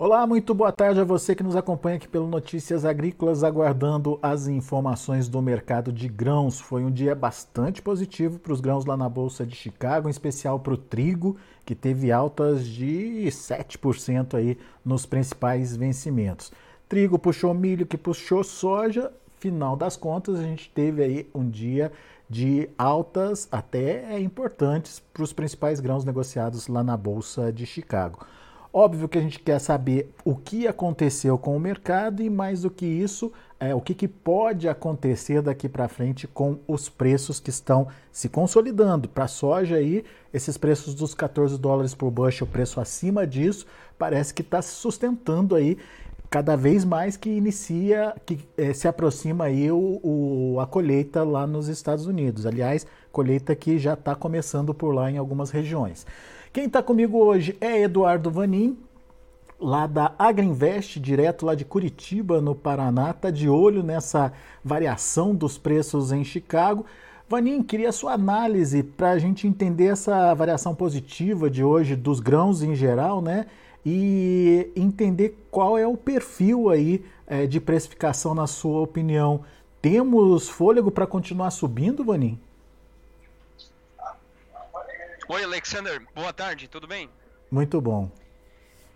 Olá, muito boa tarde a você que nos acompanha aqui pelo Notícias Agrícolas, aguardando as informações do mercado de grãos. Foi um dia bastante positivo para os grãos lá na Bolsa de Chicago, em especial para o trigo, que teve altas de 7% aí nos principais vencimentos. Trigo puxou milho, que puxou soja. Final das contas, a gente teve aí um dia de altas até importantes para os principais grãos negociados lá na Bolsa de Chicago. Óbvio que a gente quer saber o que aconteceu com o mercado e mais do que isso, é, o que, que pode acontecer daqui para frente com os preços que estão se consolidando. Para a soja aí, esses preços dos 14 dólares por bushel, preço acima disso, parece que está se sustentando aí cada vez mais que inicia, que é, se aproxima aí o, o, a colheita lá nos Estados Unidos. Aliás, colheita que já está começando por lá em algumas regiões. Quem está comigo hoje é Eduardo Vanin, lá da Agriinvest, direto lá de Curitiba, no Paraná, está de olho nessa variação dos preços em Chicago. Vanin, queria sua análise para a gente entender essa variação positiva de hoje dos grãos em geral, né? E entender qual é o perfil aí é, de precificação na sua opinião. Temos fôlego para continuar subindo, Vanin? Oi, Alexander. Boa tarde, tudo bem? Muito bom.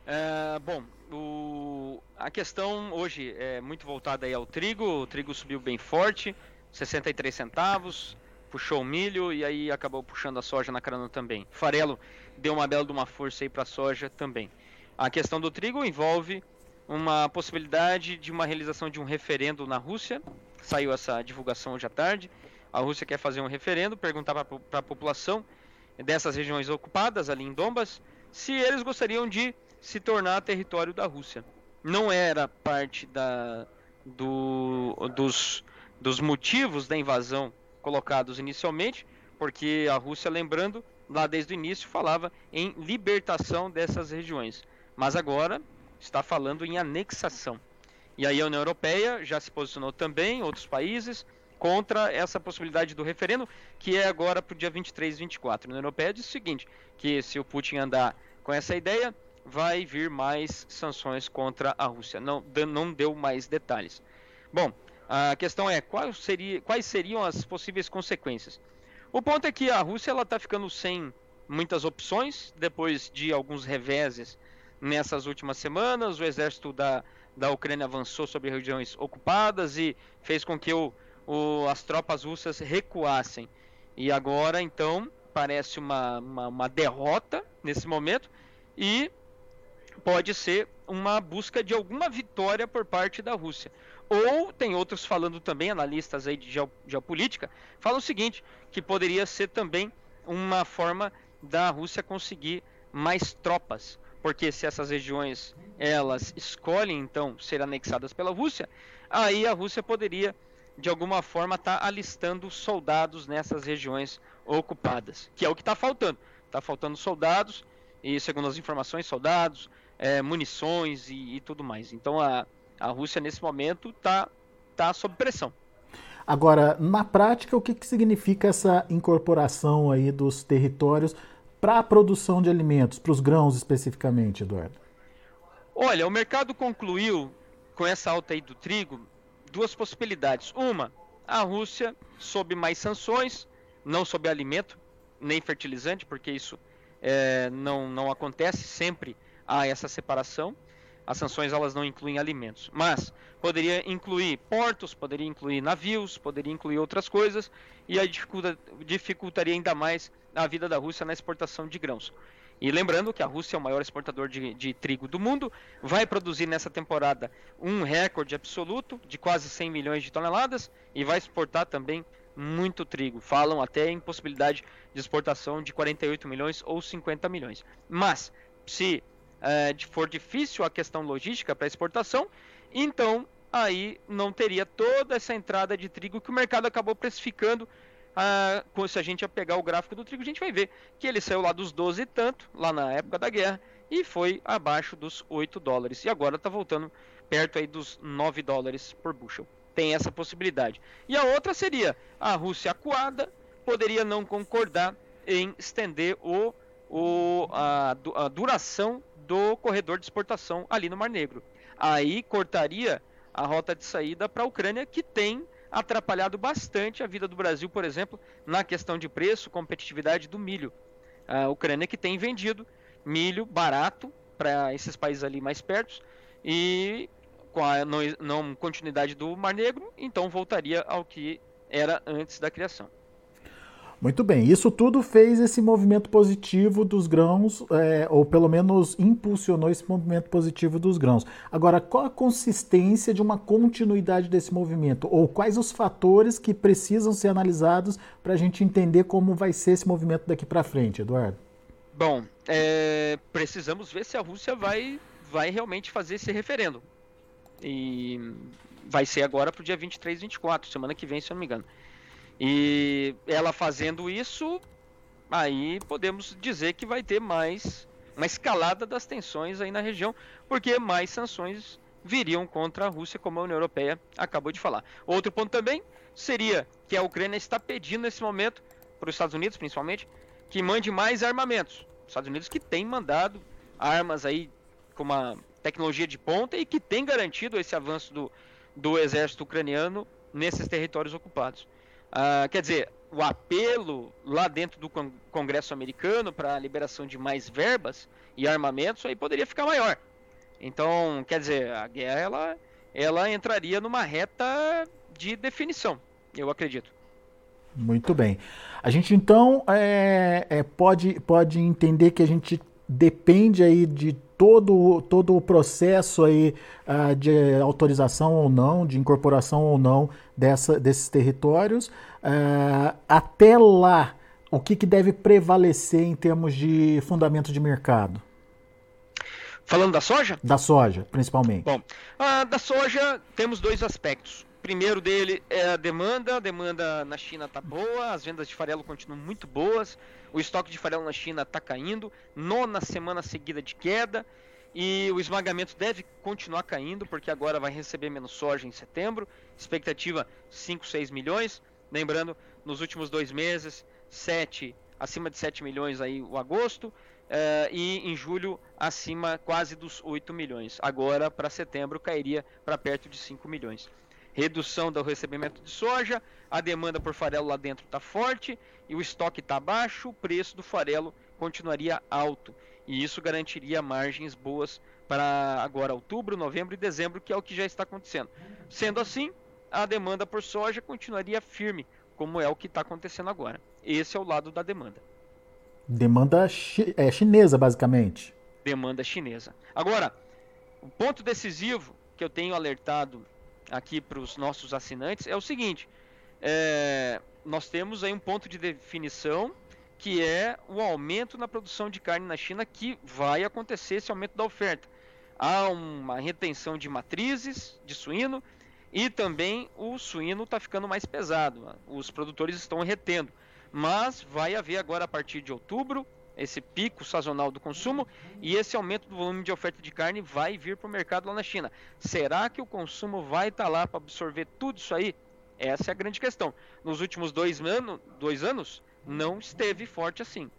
É, bom, o, a questão hoje é muito voltada aí ao trigo. O trigo subiu bem forte, 63 centavos, puxou o milho e aí acabou puxando a soja na carona também. Farelo deu uma bela de uma força aí para a soja também. A questão do trigo envolve uma possibilidade de uma realização de um referendo na Rússia. Saiu essa divulgação hoje à tarde. A Rússia quer fazer um referendo, perguntar para a população dessas regiões ocupadas ali em Donbas, se eles gostariam de se tornar território da Rússia. Não era parte da, do, dos, dos motivos da invasão colocados inicialmente, porque a Rússia, lembrando, lá desde o início falava em libertação dessas regiões, mas agora está falando em anexação. E aí a União Europeia já se posicionou também, outros países, contra essa possibilidade do referendo, que é agora para o dia 23 e 24. A União Europeia diz o seguinte, que se o Putin andar com essa ideia, vai vir mais sanções contra a Rússia. Não, não deu mais detalhes. Bom, a questão é quais, seria, quais seriam as possíveis consequências. O ponto é que a Rússia está ficando sem muitas opções depois de alguns reveses nessas últimas semanas. O exército da, da Ucrânia avançou sobre regiões ocupadas e fez com que o o, as tropas russas recuassem. E agora, então, parece uma, uma, uma derrota nesse momento e pode ser uma busca de alguma vitória por parte da Rússia. Ou tem outros falando também, analistas aí de geopolítica, falam o seguinte, que poderia ser também uma forma da Rússia conseguir mais tropas, porque se essas regiões elas escolhem então ser anexadas pela Rússia, aí a Rússia poderia de alguma forma está alistando soldados nessas regiões ocupadas, que é o que está faltando. Está faltando soldados e, segundo as informações, soldados, é, munições e, e, tudo mais. Então a, a Rússia nesse momento está tá sob pressão. Agora, na prática, o que, que significa essa incorporação aí dos territórios para a produção de alimentos, para os grãos especificamente, Eduardo? Olha, o mercado concluiu com essa alta aí do trigo duas possibilidades. Uma, a Rússia sob mais sanções, não sob alimento, nem fertilizante, porque isso é, não, não acontece, sempre há essa separação. as sanções elas não incluem alimentos, mas poderia incluir portos, poderia incluir navios, poderia incluir outras coisas e aí dificulta, dificultaria ainda mais a vida da Rússia na exportação de grãos. E lembrando que a Rússia é o maior exportador de, de, trigo do mundo, vai produzir nessa temporada um recorde absoluto de quase 100 milhões de toneladas e vai exportar também muito trigo. Falam até em possibilidade de exportação de 48 milhões ou 50 milhões. Mas, se é, for difícil a questão logística para exportação, então aí não teria toda essa entrada de trigo que o mercado acabou precificando. Ah, se a gente pegar o gráfico do trigo, a gente vai ver que ele saiu lá dos 12 e tanto, lá na época da guerra, e foi abaixo dos 8 dólares. E agora está voltando perto aí dos 9 dólares por bushel. Tem essa possibilidade. E a outra seria a Rússia acuada poderia não concordar em estender o, o, a, a duração do corredor de exportação ali no Mar Negro. Aí cortaria a rota de saída para a Ucrânia, que tem atrapalhado bastante a vida do Brasil, por exemplo, na questão de preço, competitividade do milho. A Ucrânia que tem vendido milho barato para esses países ali mais perto e com a não, não continuidade do Mar Negro, então voltaria ao que era antes da criação. Muito bem, isso tudo fez esse movimento positivo dos grãos, é, ou pelo menos impulsionou esse movimento positivo dos grãos. Agora, qual a consistência de uma continuidade desse movimento? Ou quais os fatores que precisam ser analisados para a gente entender como vai ser esse movimento daqui para frente, Eduardo? Bom, é, precisamos ver se a Rússia vai, vai realmente fazer esse referendo. E vai ser agora para o dia 23, 24, semana que vem, se eu não me engano. E ela fazendo isso, aí podemos dizer que vai ter mais uma escalada das tensões aí na região, porque mais sanções viriam contra a Rússia, como a União Europeia acabou de falar. Outro ponto também seria que a Ucrânia está pedindo nesse momento, para os Estados Unidos principalmente, que mande mais armamentos. Os Estados Unidos que tem mandado armas aí com uma tecnologia de ponta e que tem garantido esse avanço do, do exército ucraniano nesses territórios ocupados. Uh, quer dizer, o apelo lá dentro do Congresso americano para a liberação de mais verbas e armamentos aí poderia ficar maior. Então, quer dizer, a guerra ela, ela entraria numa reta de definição, eu acredito. Muito bem. A gente então é, é, pode, pode entender que a gente depende aí de todo, todo o processo aí uh, de autorização ou não, de incorporação ou não dessa, desses territórios. Uh, até lá, o que, que deve prevalecer em termos de fundamento de mercado? Falando da soja? Da soja, principalmente. Bom, uh, da soja temos dois aspectos. Primeiro dele é a demanda. A demanda na China está boa, as vendas de farelo continuam muito boas. O estoque de farelo na China está caindo, nona semana seguida de queda. E o esmagamento deve continuar caindo, porque agora vai receber menos soja em setembro. Expectativa 5, 6 milhões. Lembrando, nos últimos dois meses, 7, acima de 7 milhões aí o agosto. Uh, e em julho acima quase dos 8 milhões. Agora, para setembro, cairia para perto de 5 milhões redução do recebimento de soja, a demanda por farelo lá dentro está forte e o estoque está baixo, o preço do farelo continuaria alto. E isso garantiria margens boas para agora outubro, novembro e dezembro, que é o que já está acontecendo. Sendo assim, a demanda por soja continuaria firme, como é o que está acontecendo agora. Esse é o lado da demanda. Demanda chi é, chinesa, basicamente. Demanda chinesa. Agora, o ponto decisivo que eu tenho alertado aqui para os nossos assinantes é o seguinte: é, nós temos aí um ponto de definição que é o aumento na produção de carne na China que vai acontecer esse aumento da oferta. Há uma retenção de matrizes de suíno e também o suíno está ficando mais pesado. Os produtores estão retendo, mas vai haver agora a partir de outubro esse pico sazonal do consumo e esse aumento do volume de oferta de carne vai vir para o mercado lá na China. Será que o consumo vai estar tá lá para absorver tudo isso aí? Essa é a grande questão. Nos últimos dois, ano, dois anos, não esteve forte assim.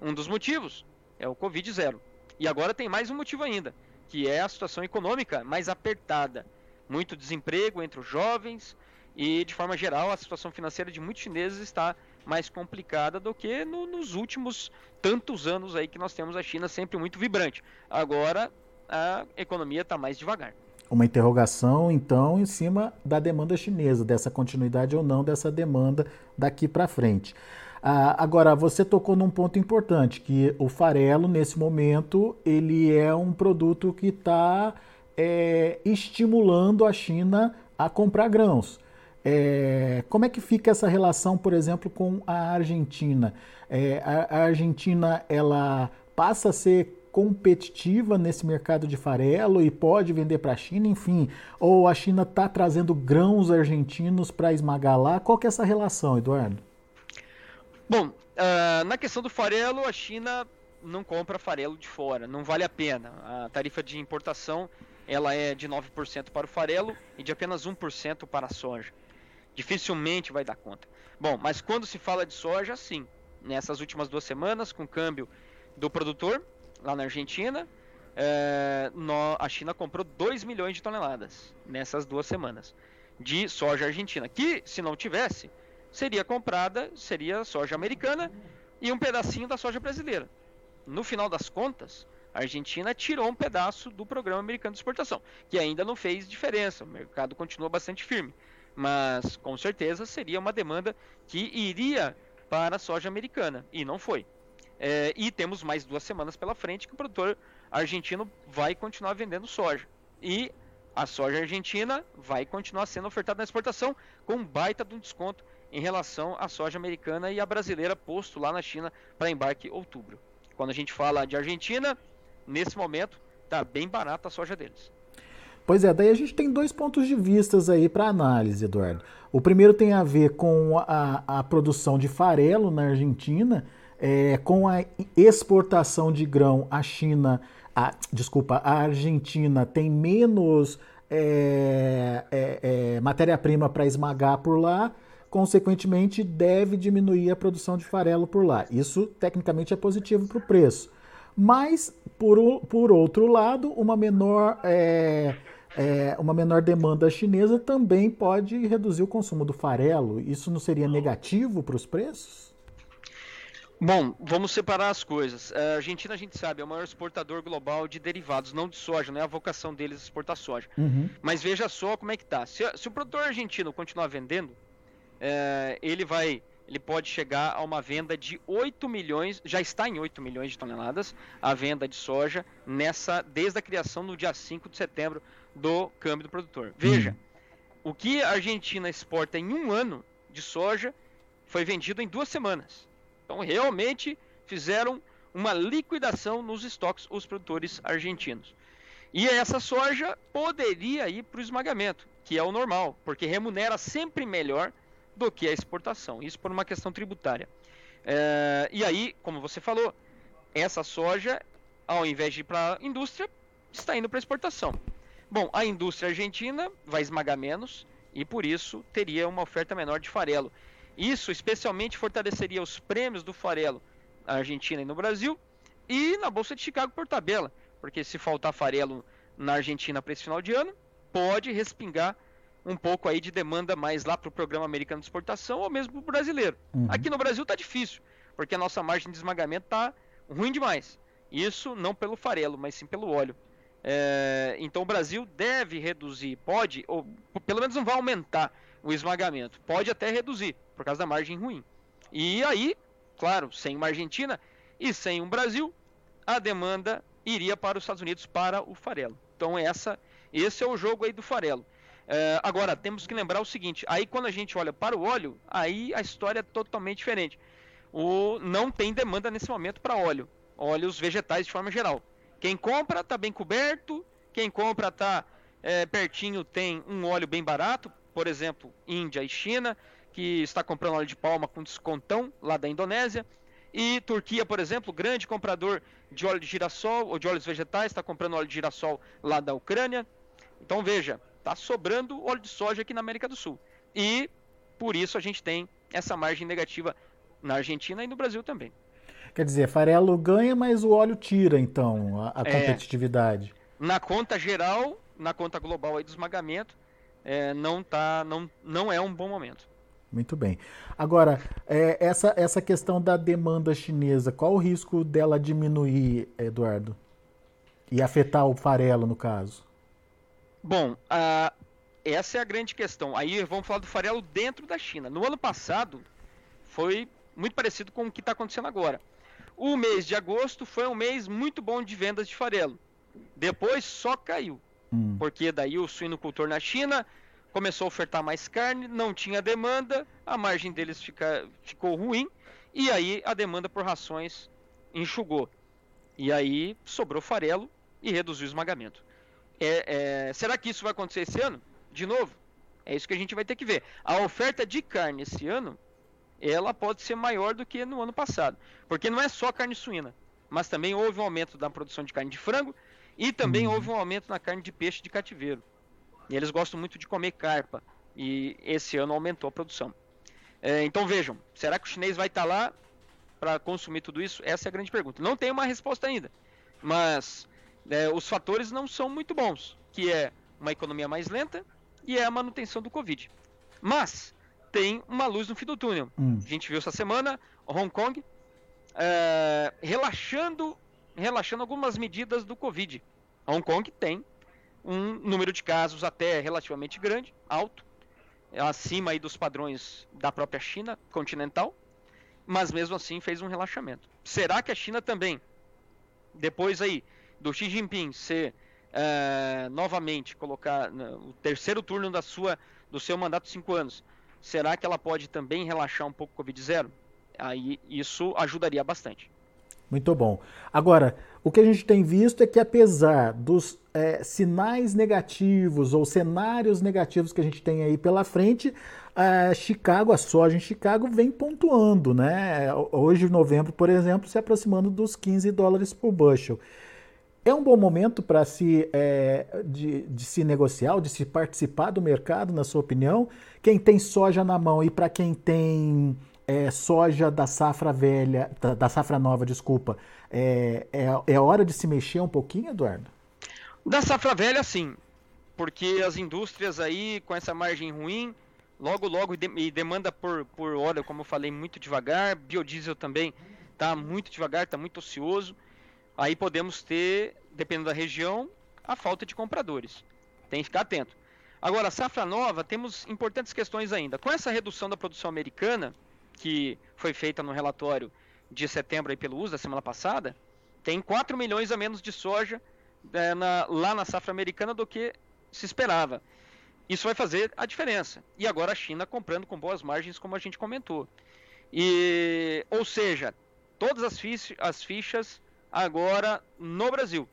Um dos motivos é o Covid zero. E agora tem mais um motivo ainda, que é a situação econômica mais apertada. Muito desemprego entre os jovens e, de forma geral, a situação financeira de muitos chineses está mais complicada do que no, nos últimos tantos anos aí que nós temos a China sempre muito vibrante. Agora a economia está mais devagar. Uma interrogação, então, em cima da demanda chinesa, dessa continuidade ou não dessa demanda daqui para frente. Ah, agora, você tocou num ponto importante, que o farelo, nesse momento, ele é um produto que está é, estimulando a China a comprar grãos. É, como é que fica essa relação, por exemplo, com a Argentina? É, a, a, Argentina ela passa a ser competitiva nesse mercado de farelo e pode vender para a China, enfim, ou a China está trazendo grãos argentinos para esmagar lá? Qual que é essa relação, Eduardo? Bom, uh, na questão do farelo, a China não compra farelo de fora, não vale a pena. A tarifa de importação ela é de 9% para o farelo e de apenas 1% para a soja. Dificilmente vai dar conta. Bom, mas quando se fala de soja, sim. Nessas últimas duas semanas, com câmbio do produtor, lá na Argentina, é, no, a China comprou 2 milhões de toneladas nessas duas semanas de soja argentina. Que, se não tivesse, seria comprada, seria soja americana e um pedacinho da soja brasileira. No final das contas, a Argentina tirou um pedaço do programa americano de exportação, que ainda não fez diferença, o mercado continua bastante firme. Mas com certeza seria uma demanda que iria para a soja americana, e não foi. É, e temos mais duas semanas pela frente que o produtor argentino vai continuar vendendo soja. E a soja argentina vai continuar sendo ofertada na exportação com um baita de um desconto em relação à soja americana e a brasileira posto lá na China para embarque em outubro. Quando a gente fala de Argentina, nesse momento está bem barata a soja deles. Pois é, daí a gente tem dois pontos de vistas aí para análise, Eduardo. O primeiro tem a ver com a, a produção de farelo na Argentina, é, com a exportação de grão à China, a, desculpa, a Argentina tem menos é, é, é matéria-prima para esmagar por lá, consequentemente deve diminuir a produção de farelo por lá. Isso tecnicamente é positivo para o preço. Mas, por, por outro lado, uma menor, é, é, uma menor demanda chinesa também pode reduzir o consumo do farelo. Isso não seria negativo para os preços? Bom, vamos separar as coisas. A Argentina, a gente sabe, é o maior exportador global de derivados, não de soja, não é a vocação deles exportar soja. Uhum. Mas veja só como é que tá. Se, se o produtor argentino continuar vendendo, é, ele vai ele pode chegar a uma venda de 8 milhões, já está em 8 milhões de toneladas a venda de soja nessa desde a criação no dia 5 de setembro do câmbio do produtor. Veja, hum. o que a Argentina exporta em um ano de soja foi vendido em duas semanas. Então realmente fizeram uma liquidação nos estoques os produtores argentinos. E essa soja poderia ir para o esmagamento, que é o normal, porque remunera sempre melhor do que a exportação. Isso por uma questão tributária. É, e aí, como você falou, essa soja, ao invés de ir para a indústria, está indo para exportação. Bom, a indústria argentina vai esmagar menos e por isso teria uma oferta menor de farelo. Isso especialmente fortaleceria os prêmios do farelo na Argentina e no Brasil e na Bolsa de Chicago por tabela, porque se faltar farelo na Argentina para esse final de ano, pode respingar um pouco aí de demanda mais lá para o programa americano de exportação ou mesmo para o brasileiro. Uhum. Aqui no Brasil está difícil, porque a nossa margem de esmagamento está ruim demais. Isso não pelo farelo, mas sim pelo óleo. É, então o Brasil deve reduzir, pode, ou pelo menos não vai aumentar o esmagamento, pode até reduzir, por causa da margem ruim. E aí, claro, sem uma Argentina e sem um Brasil, a demanda iria para os Estados Unidos para o farelo. Então essa, esse é o jogo aí do farelo. É, agora, temos que lembrar o seguinte: aí quando a gente olha para o óleo, aí a história é totalmente diferente. O, não tem demanda nesse momento para óleo, óleos vegetais de forma geral. Quem compra está bem coberto, quem compra está é, pertinho tem um óleo bem barato, por exemplo, Índia e China, que está comprando óleo de palma com descontão lá da Indonésia. E Turquia, por exemplo, grande comprador de óleo de girassol ou de óleos vegetais, está comprando óleo de girassol lá da Ucrânia. Então veja, Está sobrando óleo de soja aqui na América do Sul. E por isso a gente tem essa margem negativa na Argentina e no Brasil também. Quer dizer, farelo ganha, mas o óleo tira, então, a, a é, competitividade. Na conta geral, na conta global aí do esmagamento, é, não, tá, não, não é um bom momento. Muito bem. Agora, é, essa, essa questão da demanda chinesa, qual o risco dela diminuir, Eduardo? E afetar o farelo, no caso? Bom, essa é a grande questão. Aí vamos falar do farelo dentro da China. No ano passado, foi muito parecido com o que está acontecendo agora. O mês de agosto foi um mês muito bom de vendas de farelo. Depois só caiu. Hum. Porque daí o suinocultor na China começou a ofertar mais carne, não tinha demanda, a margem deles fica, ficou ruim, e aí a demanda por rações enxugou. E aí sobrou farelo e reduziu o esmagamento. É, é, será que isso vai acontecer esse ano? De novo? É isso que a gente vai ter que ver. A oferta de carne esse ano, ela pode ser maior do que no ano passado. Porque não é só carne suína, mas também houve um aumento da produção de carne de frango e também uhum. houve um aumento na carne de peixe de cativeiro. E eles gostam muito de comer carpa. E esse ano aumentou a produção. É, então vejam, será que o chinês vai estar tá lá para consumir tudo isso? Essa é a grande pergunta. Não tem uma resposta ainda. Mas é, os fatores não são muito bons, que é uma economia mais lenta e é a manutenção do Covid. Mas tem uma luz no fim do túnel. Hum. A gente viu essa semana Hong Kong é, relaxando, relaxando algumas medidas do Covid. Hong Kong tem um número de casos até relativamente grande, alto, acima aí dos padrões da própria China continental, mas mesmo assim fez um relaxamento. Será que a China também, depois aí do Xi Jinping ser é, novamente colocar o terceiro turno da sua do seu mandato de cinco anos, será que ela pode também relaxar um pouco o Covid zero? Aí isso ajudaria bastante. Muito bom. Agora, o que a gente tem visto é que apesar dos é, sinais negativos ou cenários negativos que a gente tem aí pela frente, a Chicago, a soja em Chicago vem pontuando, né? Hoje, em novembro, por exemplo, se aproximando dos 15 dólares por bushel. É um bom momento para se, é, de, de, se negociar, de se participar do mercado, na sua opinião? Quem tem soja na mão e para quem tem é, soja da safra velha, da, da safra nova, desculpa, é, é, é, hora de se mexer um pouquinho, Eduardo? Da safra velha, sim. Porque as indústrias aí, com essa margem ruim, logo, logo, e demanda por, por óleo, como eu falei, muito devagar. Biodiesel também está muito devagar, está muito ocioso. Aí podemos ter, dependendo da região, a falta de compradores. Tem que ficar atento. Agora, safra nova, temos importantes questões ainda. Com essa redução da produção americana, que foi feita no relatório de setembro aí pelo uso da semana passada, tem 4 milhões a menos de soja é, na, lá na safra americana do que se esperava. Isso vai fazer a diferença. E agora a China comprando com boas margens, como a gente comentou. E, ou seja, todas as, fichas, as fichas agora no Brasil.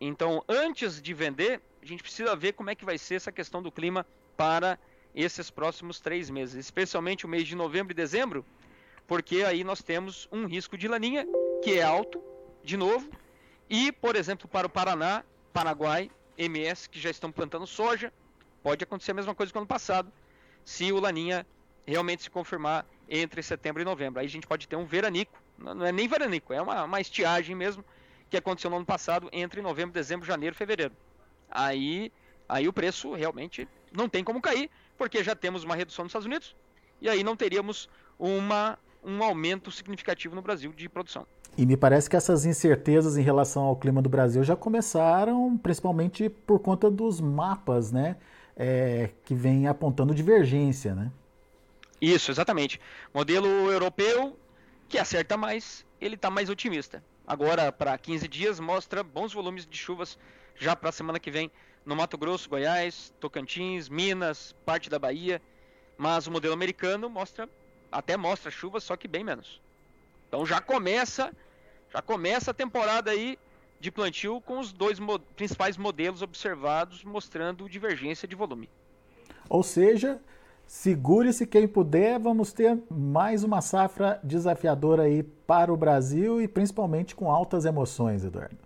Então, antes de vender, a gente precisa ver como é que vai ser essa questão do clima para esses próximos três meses, especialmente o mês de novembro e dezembro, porque aí nós temos um risco de laninha que é alto, de novo, e, por exemplo, para o Paraná, Paraguai, MS, que já estão plantando soja, pode acontecer a mesma coisa que no ano passado, se o laninha realmente se confirmar entre setembro e novembro. Aí a gente pode ter um veranico, não é nem veranico, é uma, uma estiagem mesmo, que aconteceu no ano passado entre novembro, dezembro, janeiro, fevereiro. Aí, aí o preço realmente não tem como cair, porque já temos uma redução nos Estados Unidos e aí não teríamos uma, um aumento significativo no Brasil de produção. E me parece que essas incertezas em relação ao clima do Brasil já começaram principalmente por conta dos mapas, né? É, que vem apontando divergência, né? Isso, exatamente. Modelo europeu que acerta mais, ele está mais otimista. Agora, para 15 dias, mostra bons volumes de chuvas já para a semana que vem no Mato Grosso, Goiás, Tocantins, Minas, parte da Bahia, mas o modelo americano mostra até mostra chuva, só que bem menos. Então já começa já começa a temporada aí de plantio com os dois mo principais modelos observados mostrando divergência de volume. Ou seja, segure-se quem puder, vamos ter mais uma safra desafiadora aí para o Brasil e principalmente com altas emoções, Eduardo.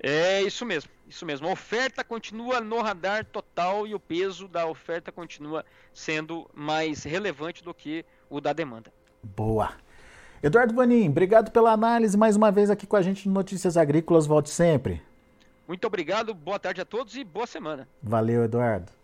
É isso mesmo, isso mesmo. A oferta continua no radar total e o peso da oferta continua sendo mais relevante do que o da demanda. Boa. Eduardo Vanim, obrigado pela análise mais uma vez aqui com a gente no Notícias Agrícolas. Volte sempre. Muito obrigado, boa tarde a todos e boa semana. Valeu, Eduardo.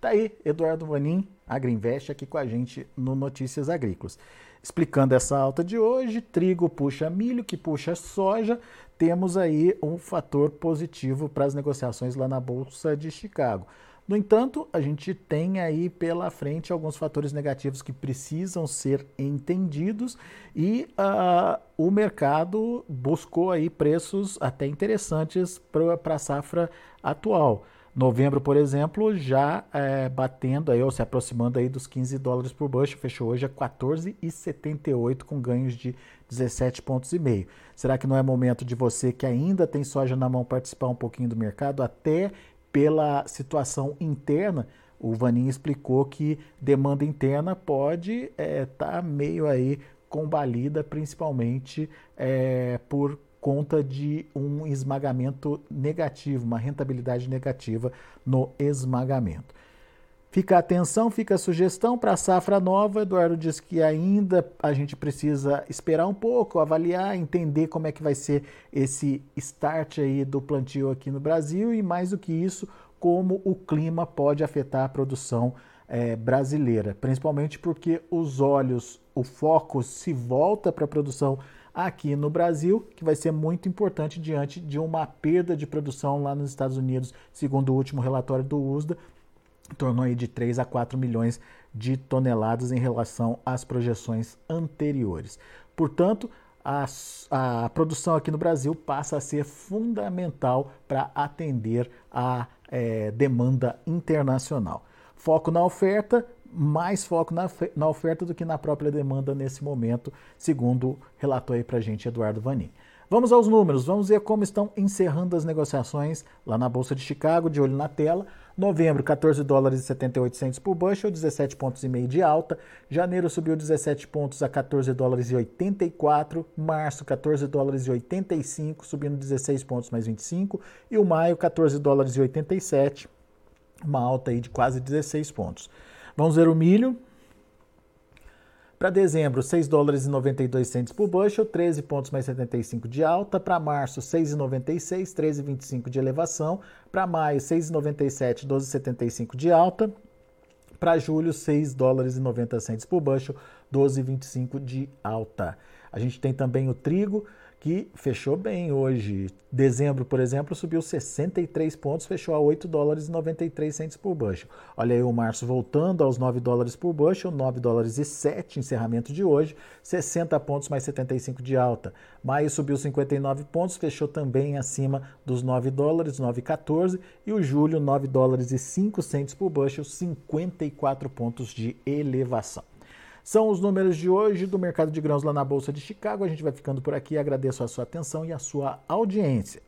Tá aí, Eduardo Vanim, Agriinvest, aqui com a gente no Notícias Agrícolas. Explicando essa alta de hoje, trigo puxa milho, que puxa soja, temos aí um fator positivo para as negociações lá na Bolsa de Chicago. No entanto, a gente tem aí pela frente alguns fatores negativos que precisam ser entendidos e uh, o mercado buscou aí preços até interessantes para a safra atual. Novembro, por exemplo, já é, batendo aí, ou se aproximando aí dos 15 dólares por bushel, fechou hoje a 14,78 com ganhos de 17 pontos e meio. Será que não é momento de você que ainda tem soja na mão participar um pouquinho do mercado, até pela situação interna? O Vanin explicou que demanda interna pode estar é, tá meio aí combalida, principalmente é, por conta de um esmagamento negativo, uma rentabilidade negativa no esmagamento. Fica atenção, fica a sugestão para a safra nova. Eduardo diz que ainda a gente precisa esperar um pouco, avaliar, entender como é que vai ser esse start aí do plantio aqui no Brasil e mais do que isso, como o clima pode afetar a produção é, brasileira, principalmente porque os olhos, o foco se volta para a produção brasileira aqui no Brasil, que vai ser muito importante diante de uma perda de produção lá nos Estados Unidos, segundo o último relatório do USDA, tornou aí de 3 a 4 milhões de toneladas em relação às projeções anteriores. Portanto, a, a produção aqui no Brasil passa a ser fundamental para atender a é, demanda internacional. Foco na oferta, mais foco na, na oferta do que na própria demanda nesse momento, segundo relatou aí para a gente Eduardo Vanin. Vamos aos números, vamos ver como estão encerrando as negociações lá na Bolsa de Chicago, de olho na tela. Novembro, 14 dólares e 78 por bushel, 17 pontos e meio de alta. Janeiro subiu 17 pontos a 14 dólares e 84. Março, 14 dólares e 85, subindo 16 pontos mais 25. E o maio, 14 dólares e 87, uma alta aí de quase 16 pontos. Vamos ver o milho. Para dezembro, 6 dólares e 92 centes por bushel, 13 pontos mais 75 de alta. Para março, 6,96, 13,25 de elevação. Para maio, 6,97, 12,75 de alta. Para julho, 6 dólares e 90 centes por bushel, 12,25 de alta. A gente tem também o trigo, que fechou bem hoje. Dezembro, por exemplo, subiu 63 pontos, fechou a 8 dólares e 93 centos por bushel. Olha aí o março voltando aos 9 dólares por bushel, 9 dólares e 7 encerramento de hoje, 60 pontos mais 75 de alta. Maio subiu 59 pontos, fechou também acima dos 9 dólares, 9,14 e o julho 9 dólares e 5 centos por bushel, 54 pontos de elevação. São os números de hoje do mercado de grãos lá na Bolsa de Chicago. A gente vai ficando por aqui. Agradeço a sua atenção e a sua audiência.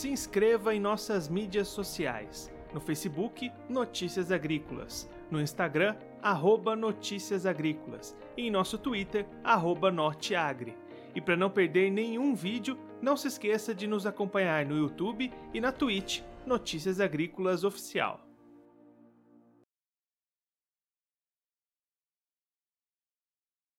Se inscreva em nossas mídias sociais. No Facebook, Notícias Agrícolas. No Instagram, arroba Notícias Agrícolas. E em nosso Twitter, arroba Norteagri. E para não perder nenhum vídeo, não se esqueça de nos acompanhar no YouTube e na Twitch Notícias Agrícolas Oficial.